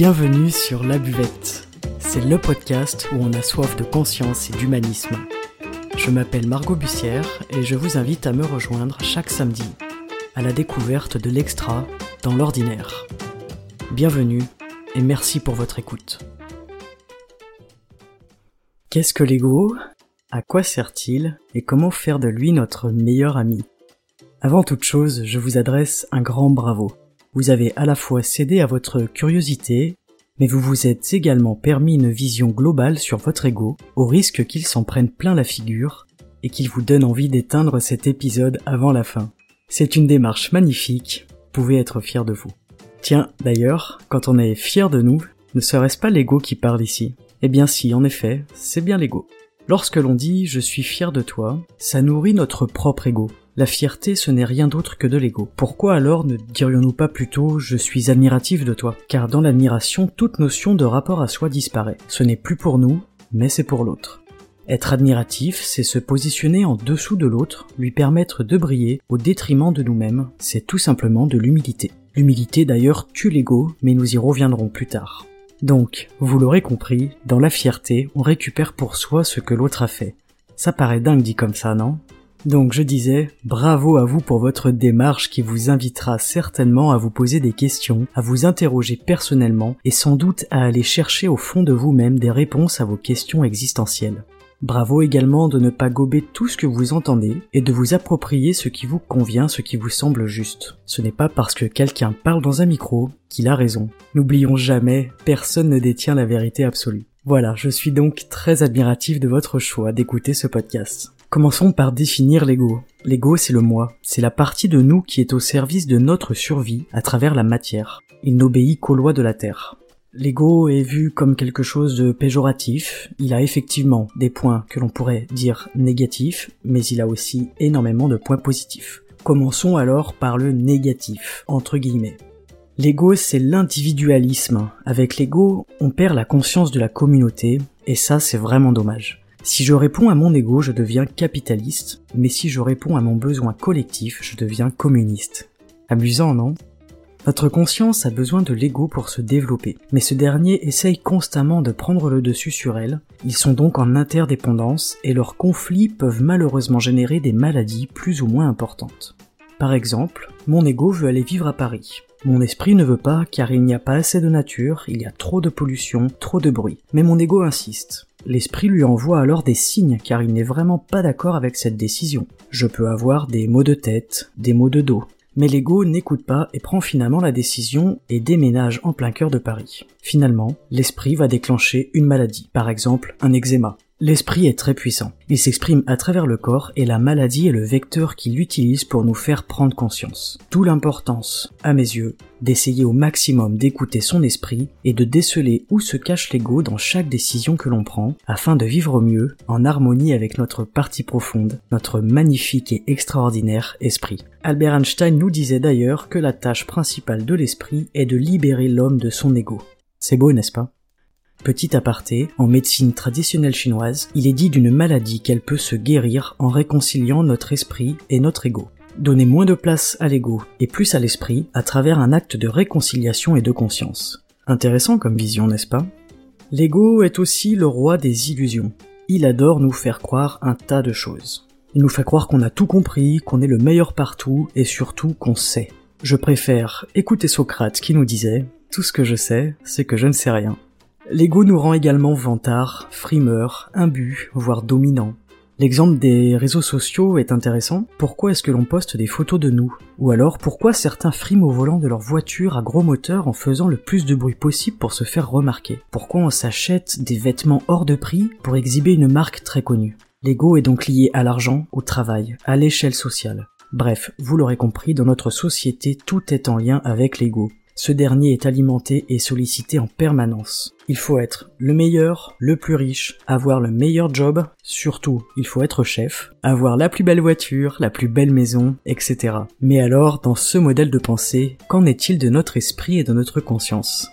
Bienvenue sur La Buvette. C'est le podcast où on a soif de conscience et d'humanisme. Je m'appelle Margot Bussière et je vous invite à me rejoindre chaque samedi à la découverte de l'extra dans l'ordinaire. Bienvenue et merci pour votre écoute. Qu'est-ce que l'ego? À quoi sert-il? Et comment faire de lui notre meilleur ami? Avant toute chose, je vous adresse un grand bravo. Vous avez à la fois cédé à votre curiosité, mais vous vous êtes également permis une vision globale sur votre ego, au risque qu'il s'en prenne plein la figure et qu'il vous donne envie d'éteindre cet épisode avant la fin. C'est une démarche magnifique, vous pouvez être fier de vous. Tiens, d'ailleurs, quand on est fier de nous, ne serait-ce pas l'ego qui parle ici? Eh bien si, en effet, c'est bien l'ego. Lorsque l'on dit je suis fier de toi, ça nourrit notre propre ego. La fierté, ce n'est rien d'autre que de l'ego. Pourquoi alors ne dirions-nous pas plutôt je suis admiratif de toi Car dans l'admiration, toute notion de rapport à soi disparaît. Ce n'est plus pour nous, mais c'est pour l'autre. Être admiratif, c'est se positionner en dessous de l'autre, lui permettre de briller au détriment de nous-mêmes, c'est tout simplement de l'humilité. L'humilité d'ailleurs tue l'ego, mais nous y reviendrons plus tard. Donc, vous l'aurez compris, dans la fierté, on récupère pour soi ce que l'autre a fait. Ça paraît dingue dit comme ça, non? Donc je disais, bravo à vous pour votre démarche qui vous invitera certainement à vous poser des questions, à vous interroger personnellement et sans doute à aller chercher au fond de vous-même des réponses à vos questions existentielles. Bravo également de ne pas gober tout ce que vous entendez et de vous approprier ce qui vous convient, ce qui vous semble juste. Ce n'est pas parce que quelqu'un parle dans un micro qu'il a raison. N'oublions jamais, personne ne détient la vérité absolue. Voilà, je suis donc très admiratif de votre choix d'écouter ce podcast. Commençons par définir l'ego. L'ego, c'est le moi. C'est la partie de nous qui est au service de notre survie à travers la matière. Il n'obéit qu'aux lois de la Terre. L'ego est vu comme quelque chose de péjoratif, il a effectivement des points que l'on pourrait dire négatifs, mais il a aussi énormément de points positifs. Commençons alors par le négatif, entre guillemets. L'ego, c'est l'individualisme. Avec l'ego, on perd la conscience de la communauté, et ça, c'est vraiment dommage. Si je réponds à mon ego, je deviens capitaliste, mais si je réponds à mon besoin collectif, je deviens communiste. Amusant, non? Notre conscience a besoin de l'ego pour se développer, mais ce dernier essaye constamment de prendre le dessus sur elle, ils sont donc en interdépendance et leurs conflits peuvent malheureusement générer des maladies plus ou moins importantes. Par exemple, mon ego veut aller vivre à Paris. Mon esprit ne veut pas car il n'y a pas assez de nature, il y a trop de pollution, trop de bruit. Mais mon ego insiste. L'esprit lui envoie alors des signes car il n'est vraiment pas d'accord avec cette décision. Je peux avoir des maux de tête, des maux de dos, mais l'ego n'écoute pas et prend finalement la décision et déménage en plein cœur de Paris. Finalement, l'esprit va déclencher une maladie, par exemple un eczéma. L'esprit est très puissant. Il s'exprime à travers le corps et la maladie est le vecteur qu'il utilise pour nous faire prendre conscience. D'où l'importance, à mes yeux, d'essayer au maximum d'écouter son esprit et de déceler où se cache l'ego dans chaque décision que l'on prend afin de vivre mieux en harmonie avec notre partie profonde, notre magnifique et extraordinaire esprit. Albert Einstein nous disait d'ailleurs que la tâche principale de l'esprit est de libérer l'homme de son ego. C'est beau, n'est-ce pas? Petit aparté, en médecine traditionnelle chinoise, il est dit d'une maladie qu'elle peut se guérir en réconciliant notre esprit et notre ego. Donner moins de place à l'ego et plus à l'esprit à travers un acte de réconciliation et de conscience. Intéressant comme vision, n'est-ce pas? L'ego est aussi le roi des illusions. Il adore nous faire croire un tas de choses. Il nous fait croire qu'on a tout compris, qu'on est le meilleur partout et surtout qu'on sait. Je préfère écouter Socrate qui nous disait ⁇ Tout ce que je sais, c'est que je ne sais rien ⁇ L'ego nous rend également vantard, frimeur, imbu, voire dominant. L'exemple des réseaux sociaux est intéressant. Pourquoi est-ce que l'on poste des photos de nous? Ou alors pourquoi certains friment au volant de leur voiture à gros moteur en faisant le plus de bruit possible pour se faire remarquer? Pourquoi on s'achète des vêtements hors de prix pour exhiber une marque très connue? L'ego est donc lié à l'argent, au travail, à l'échelle sociale. Bref, vous l'aurez compris, dans notre société, tout est en lien avec l'ego ce dernier est alimenté et sollicité en permanence. Il faut être le meilleur, le plus riche, avoir le meilleur job, surtout il faut être chef, avoir la plus belle voiture, la plus belle maison, etc. Mais alors, dans ce modèle de pensée, qu'en est-il de notre esprit et de notre conscience?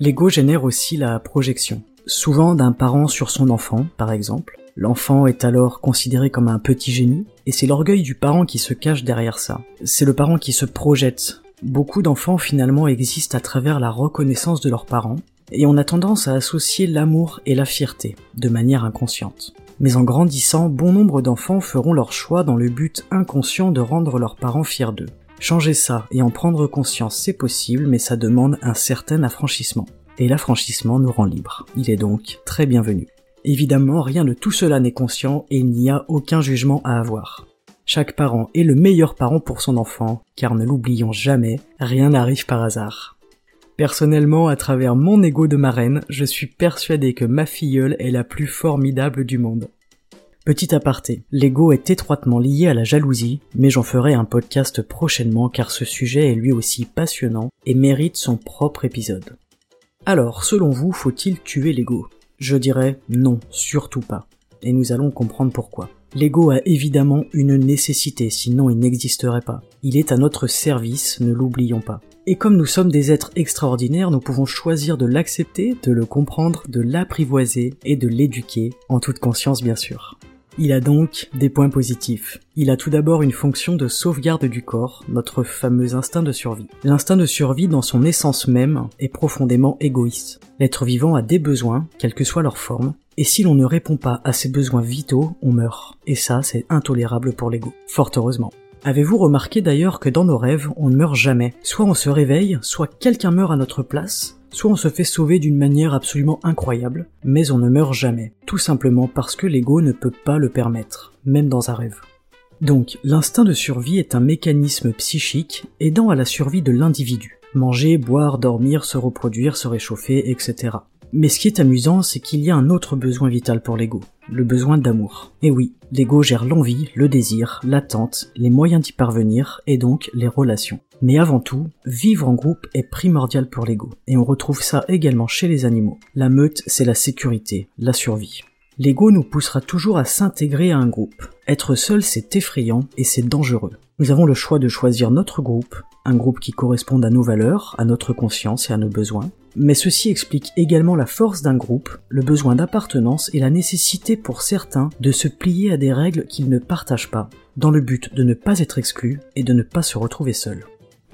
L'ego génère aussi la projection, souvent d'un parent sur son enfant, par exemple. L'enfant est alors considéré comme un petit génie, et c'est l'orgueil du parent qui se cache derrière ça. C'est le parent qui se projette Beaucoup d'enfants finalement existent à travers la reconnaissance de leurs parents, et on a tendance à associer l'amour et la fierté, de manière inconsciente. Mais en grandissant, bon nombre d'enfants feront leur choix dans le but inconscient de rendre leurs parents fiers d'eux. Changer ça et en prendre conscience, c'est possible, mais ça demande un certain affranchissement. Et l'affranchissement nous rend libres. Il est donc très bienvenu. Évidemment, rien de tout cela n'est conscient et il n'y a aucun jugement à avoir. Chaque parent est le meilleur parent pour son enfant, car ne l'oublions jamais, rien n'arrive par hasard. Personnellement, à travers mon ego de marraine, je suis persuadé que ma filleule est la plus formidable du monde. Petit aparté, l'ego est étroitement lié à la jalousie, mais j'en ferai un podcast prochainement car ce sujet est lui aussi passionnant et mérite son propre épisode. Alors, selon vous, faut-il tuer l'ego? Je dirais non, surtout pas. Et nous allons comprendre pourquoi. L'ego a évidemment une nécessité, sinon il n'existerait pas. Il est à notre service, ne l'oublions pas. Et comme nous sommes des êtres extraordinaires, nous pouvons choisir de l'accepter, de le comprendre, de l'apprivoiser et de l'éduquer, en toute conscience bien sûr. Il a donc des points positifs. Il a tout d'abord une fonction de sauvegarde du corps, notre fameux instinct de survie. L'instinct de survie dans son essence même est profondément égoïste. L'être vivant a des besoins, quelle que soit leur forme, et si l'on ne répond pas à ces besoins vitaux, on meurt. Et ça, c'est intolérable pour l'ego. Fort heureusement. Avez-vous remarqué d'ailleurs que dans nos rêves, on ne meurt jamais Soit on se réveille, soit quelqu'un meurt à notre place, soit on se fait sauver d'une manière absolument incroyable, mais on ne meurt jamais, tout simplement parce que l'ego ne peut pas le permettre, même dans un rêve. Donc, l'instinct de survie est un mécanisme psychique aidant à la survie de l'individu. Manger, boire, dormir, se reproduire, se réchauffer, etc. Mais ce qui est amusant, c'est qu'il y a un autre besoin vital pour l'ego, le besoin d'amour. Et oui, l'ego gère l'envie, le désir, l'attente, les moyens d'y parvenir, et donc les relations. Mais avant tout, vivre en groupe est primordial pour l'ego, et on retrouve ça également chez les animaux. La meute, c'est la sécurité, la survie. L'ego nous poussera toujours à s'intégrer à un groupe. Être seul, c'est effrayant et c'est dangereux. Nous avons le choix de choisir notre groupe, un groupe qui corresponde à nos valeurs, à notre conscience et à nos besoins, mais ceci explique également la force d'un groupe, le besoin d'appartenance et la nécessité pour certains de se plier à des règles qu'ils ne partagent pas, dans le but de ne pas être exclus et de ne pas se retrouver seuls.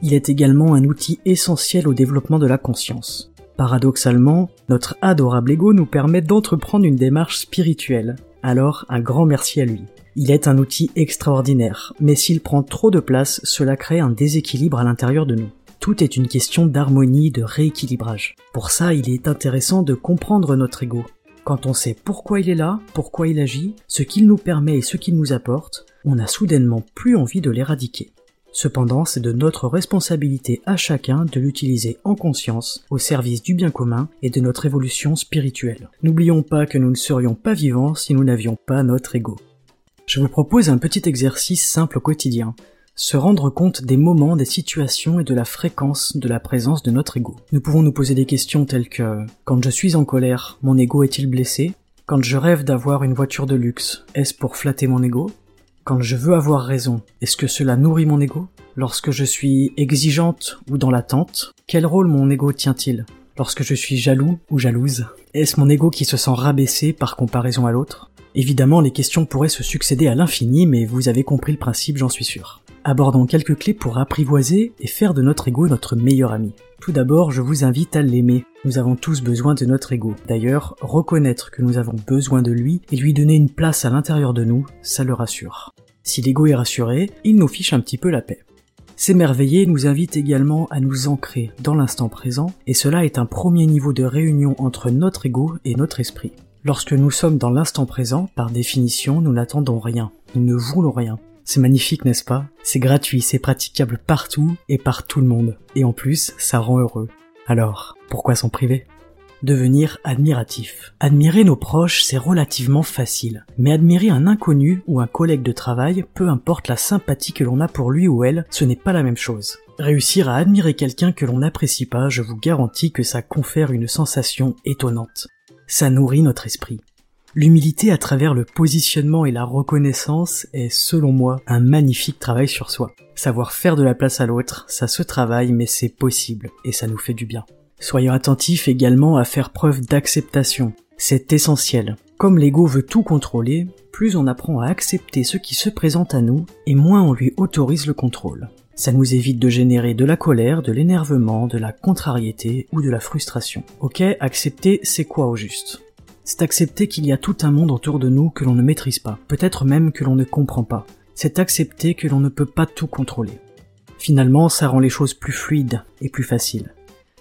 Il est également un outil essentiel au développement de la conscience. Paradoxalement, notre adorable ego nous permet d'entreprendre une démarche spirituelle, alors un grand merci à lui. Il est un outil extraordinaire, mais s'il prend trop de place, cela crée un déséquilibre à l'intérieur de nous. Tout est une question d'harmonie, de rééquilibrage. Pour ça, il est intéressant de comprendre notre ego. Quand on sait pourquoi il est là, pourquoi il agit, ce qu'il nous permet et ce qu'il nous apporte, on a soudainement plus envie de l'éradiquer. Cependant, c'est de notre responsabilité à chacun de l'utiliser en conscience au service du bien commun et de notre évolution spirituelle. N'oublions pas que nous ne serions pas vivants si nous n'avions pas notre ego. Je vous propose un petit exercice simple au quotidien se rendre compte des moments, des situations et de la fréquence de la présence de notre ego. Nous pouvons nous poser des questions telles que quand je suis en colère, mon ego est-il blessé? Quand je rêve d'avoir une voiture de luxe, est-ce pour flatter mon ego? Quand je veux avoir raison, est-ce que cela nourrit mon ego? Lorsque je suis exigeante ou dans l'attente, quel rôle mon ego tient-il? Lorsque je suis jaloux ou jalouse, est-ce mon ego qui se sent rabaissé par comparaison à l'autre? Évidemment, les questions pourraient se succéder à l'infini, mais vous avez compris le principe, j'en suis sûr. Abordons quelques clés pour apprivoiser et faire de notre ego notre meilleur ami. Tout d'abord, je vous invite à l'aimer. Nous avons tous besoin de notre ego. D'ailleurs, reconnaître que nous avons besoin de lui et lui donner une place à l'intérieur de nous, ça le rassure. Si l'ego est rassuré, il nous fiche un petit peu la paix. S'émerveiller nous invite également à nous ancrer dans l'instant présent, et cela est un premier niveau de réunion entre notre ego et notre esprit. Lorsque nous sommes dans l'instant présent, par définition, nous n'attendons rien, nous ne voulons rien. C'est magnifique, n'est-ce pas? C'est gratuit, c'est praticable partout et par tout le monde. Et en plus, ça rend heureux. Alors, pourquoi s'en priver? Devenir admiratif. Admirer nos proches, c'est relativement facile. Mais admirer un inconnu ou un collègue de travail, peu importe la sympathie que l'on a pour lui ou elle, ce n'est pas la même chose. Réussir à admirer quelqu'un que l'on n'apprécie pas, je vous garantis que ça confère une sensation étonnante. Ça nourrit notre esprit. L'humilité à travers le positionnement et la reconnaissance est, selon moi, un magnifique travail sur soi. Savoir faire de la place à l'autre, ça se travaille, mais c'est possible, et ça nous fait du bien. Soyons attentifs également à faire preuve d'acceptation. C'est essentiel. Comme l'ego veut tout contrôler, plus on apprend à accepter ce qui se présente à nous et moins on lui autorise le contrôle. Ça nous évite de générer de la colère, de l'énervement, de la contrariété ou de la frustration. Ok, accepter, c'est quoi au juste? C'est accepter qu'il y a tout un monde autour de nous que l'on ne maîtrise pas, peut-être même que l'on ne comprend pas. C'est accepter que l'on ne peut pas tout contrôler. Finalement, ça rend les choses plus fluides et plus faciles.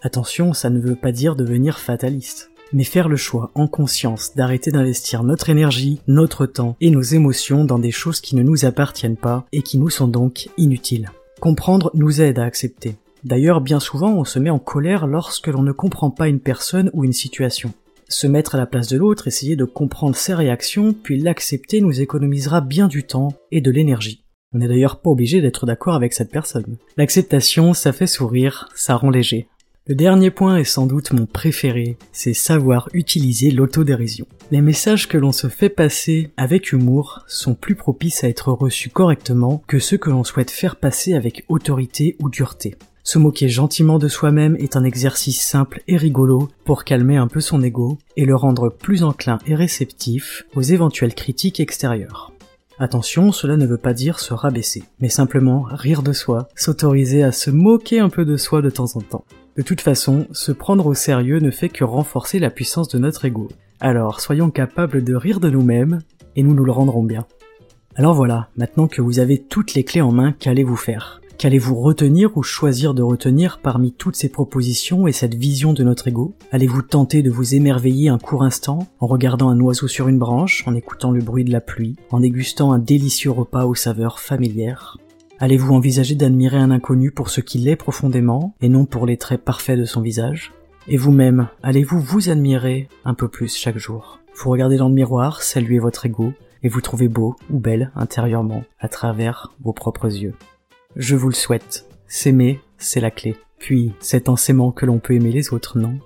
Attention, ça ne veut pas dire devenir fataliste mais faire le choix en conscience d'arrêter d'investir notre énergie, notre temps et nos émotions dans des choses qui ne nous appartiennent pas et qui nous sont donc inutiles. Comprendre nous aide à accepter. D'ailleurs, bien souvent, on se met en colère lorsque l'on ne comprend pas une personne ou une situation. Se mettre à la place de l'autre, essayer de comprendre ses réactions, puis l'accepter nous économisera bien du temps et de l'énergie. On n'est d'ailleurs pas obligé d'être d'accord avec cette personne. L'acceptation, ça fait sourire, ça rend léger. Le dernier point est sans doute mon préféré, c'est savoir utiliser l'autodérision. Les messages que l'on se fait passer avec humour sont plus propices à être reçus correctement que ceux que l'on souhaite faire passer avec autorité ou dureté. Se moquer gentiment de soi-même est un exercice simple et rigolo pour calmer un peu son ego et le rendre plus enclin et réceptif aux éventuelles critiques extérieures. Attention, cela ne veut pas dire se rabaisser, mais simplement rire de soi, s'autoriser à se moquer un peu de soi de temps en temps. De toute façon, se prendre au sérieux ne fait que renforcer la puissance de notre ego. Alors soyons capables de rire de nous-mêmes, et nous nous le rendrons bien. Alors voilà, maintenant que vous avez toutes les clés en main, qu'allez-vous faire? Qu'allez-vous retenir ou choisir de retenir parmi toutes ces propositions et cette vision de notre ego? Allez-vous tenter de vous émerveiller un court instant en regardant un oiseau sur une branche, en écoutant le bruit de la pluie, en dégustant un délicieux repas aux saveurs familières? Allez-vous envisager d'admirer un inconnu pour ce qu'il est profondément et non pour les traits parfaits de son visage? Et vous-même, allez-vous vous admirer un peu plus chaque jour? Vous regardez dans le miroir, saluez votre ego et vous trouvez beau ou belle intérieurement à travers vos propres yeux. Je vous le souhaite. S'aimer, c'est la clé. Puis, c'est en s'aimant que l'on peut aimer les autres, non?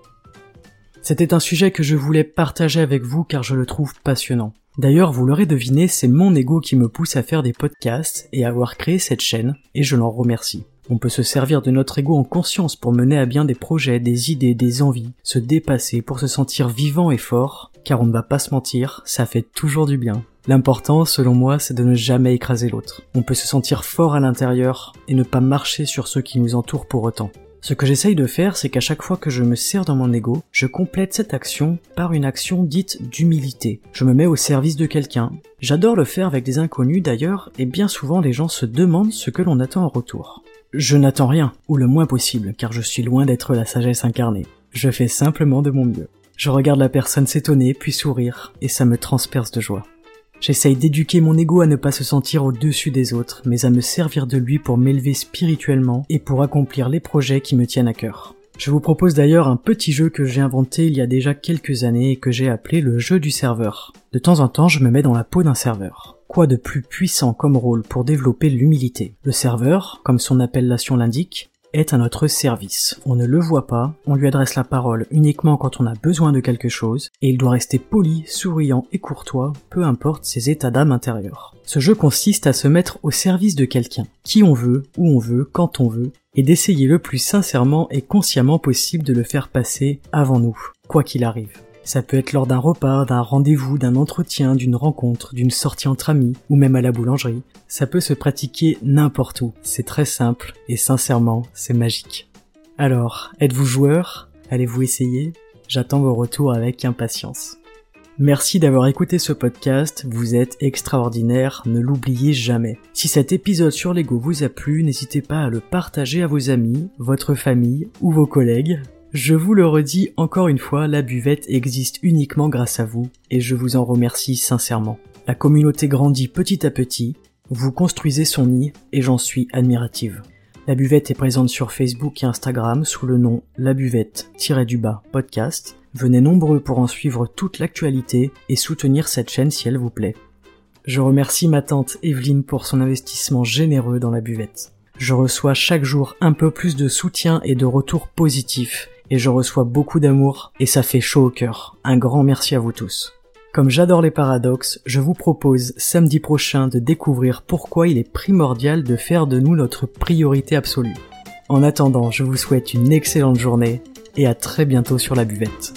C'était un sujet que je voulais partager avec vous car je le trouve passionnant. D'ailleurs, vous l'aurez deviné, c'est mon ego qui me pousse à faire des podcasts et à avoir créé cette chaîne, et je l'en remercie. On peut se servir de notre ego en conscience pour mener à bien des projets, des idées, des envies, se dépasser pour se sentir vivant et fort, car on ne va pas se mentir, ça fait toujours du bien. L'important, selon moi, c'est de ne jamais écraser l'autre. On peut se sentir fort à l'intérieur et ne pas marcher sur ceux qui nous entourent pour autant. Ce que j'essaye de faire, c'est qu'à chaque fois que je me sers dans mon ego, je complète cette action par une action dite d'humilité. Je me mets au service de quelqu'un. J'adore le faire avec des inconnus d'ailleurs, et bien souvent les gens se demandent ce que l'on attend en retour. Je n'attends rien, ou le moins possible, car je suis loin d'être la sagesse incarnée. Je fais simplement de mon mieux. Je regarde la personne s'étonner, puis sourire, et ça me transperce de joie. J'essaye d'éduquer mon ego à ne pas se sentir au-dessus des autres, mais à me servir de lui pour m'élever spirituellement et pour accomplir les projets qui me tiennent à cœur. Je vous propose d'ailleurs un petit jeu que j'ai inventé il y a déjà quelques années et que j'ai appelé le jeu du serveur. De temps en temps, je me mets dans la peau d'un serveur. Quoi de plus puissant comme rôle pour développer l'humilité? Le serveur, comme son appellation l'indique, est à notre service. On ne le voit pas, on lui adresse la parole uniquement quand on a besoin de quelque chose, et il doit rester poli, souriant et courtois, peu importe ses états d'âme intérieurs. Ce jeu consiste à se mettre au service de quelqu'un, qui on veut, où on veut, quand on veut, et d'essayer le plus sincèrement et consciemment possible de le faire passer avant nous, quoi qu'il arrive. Ça peut être lors d'un repas, d'un rendez-vous, d'un entretien, d'une rencontre, d'une sortie entre amis, ou même à la boulangerie. Ça peut se pratiquer n'importe où. C'est très simple, et sincèrement, c'est magique. Alors, êtes-vous joueur? Allez-vous essayer? J'attends vos retours avec impatience. Merci d'avoir écouté ce podcast, vous êtes extraordinaire, ne l'oubliez jamais. Si cet épisode sur l'ego vous a plu, n'hésitez pas à le partager à vos amis, votre famille ou vos collègues. Je vous le redis encore une fois, la buvette existe uniquement grâce à vous, et je vous en remercie sincèrement. La communauté grandit petit à petit, vous construisez son nid, et j'en suis admirative. La buvette est présente sur Facebook et Instagram sous le nom La Buvette-du-bas podcast. Venez nombreux pour en suivre toute l'actualité et soutenir cette chaîne si elle vous plaît. Je remercie ma tante Evelyne pour son investissement généreux dans la buvette. Je reçois chaque jour un peu plus de soutien et de retours positifs et je reçois beaucoup d'amour et ça fait chaud au cœur. Un grand merci à vous tous. Comme j'adore les paradoxes, je vous propose samedi prochain de découvrir pourquoi il est primordial de faire de nous notre priorité absolue. En attendant, je vous souhaite une excellente journée et à très bientôt sur la buvette.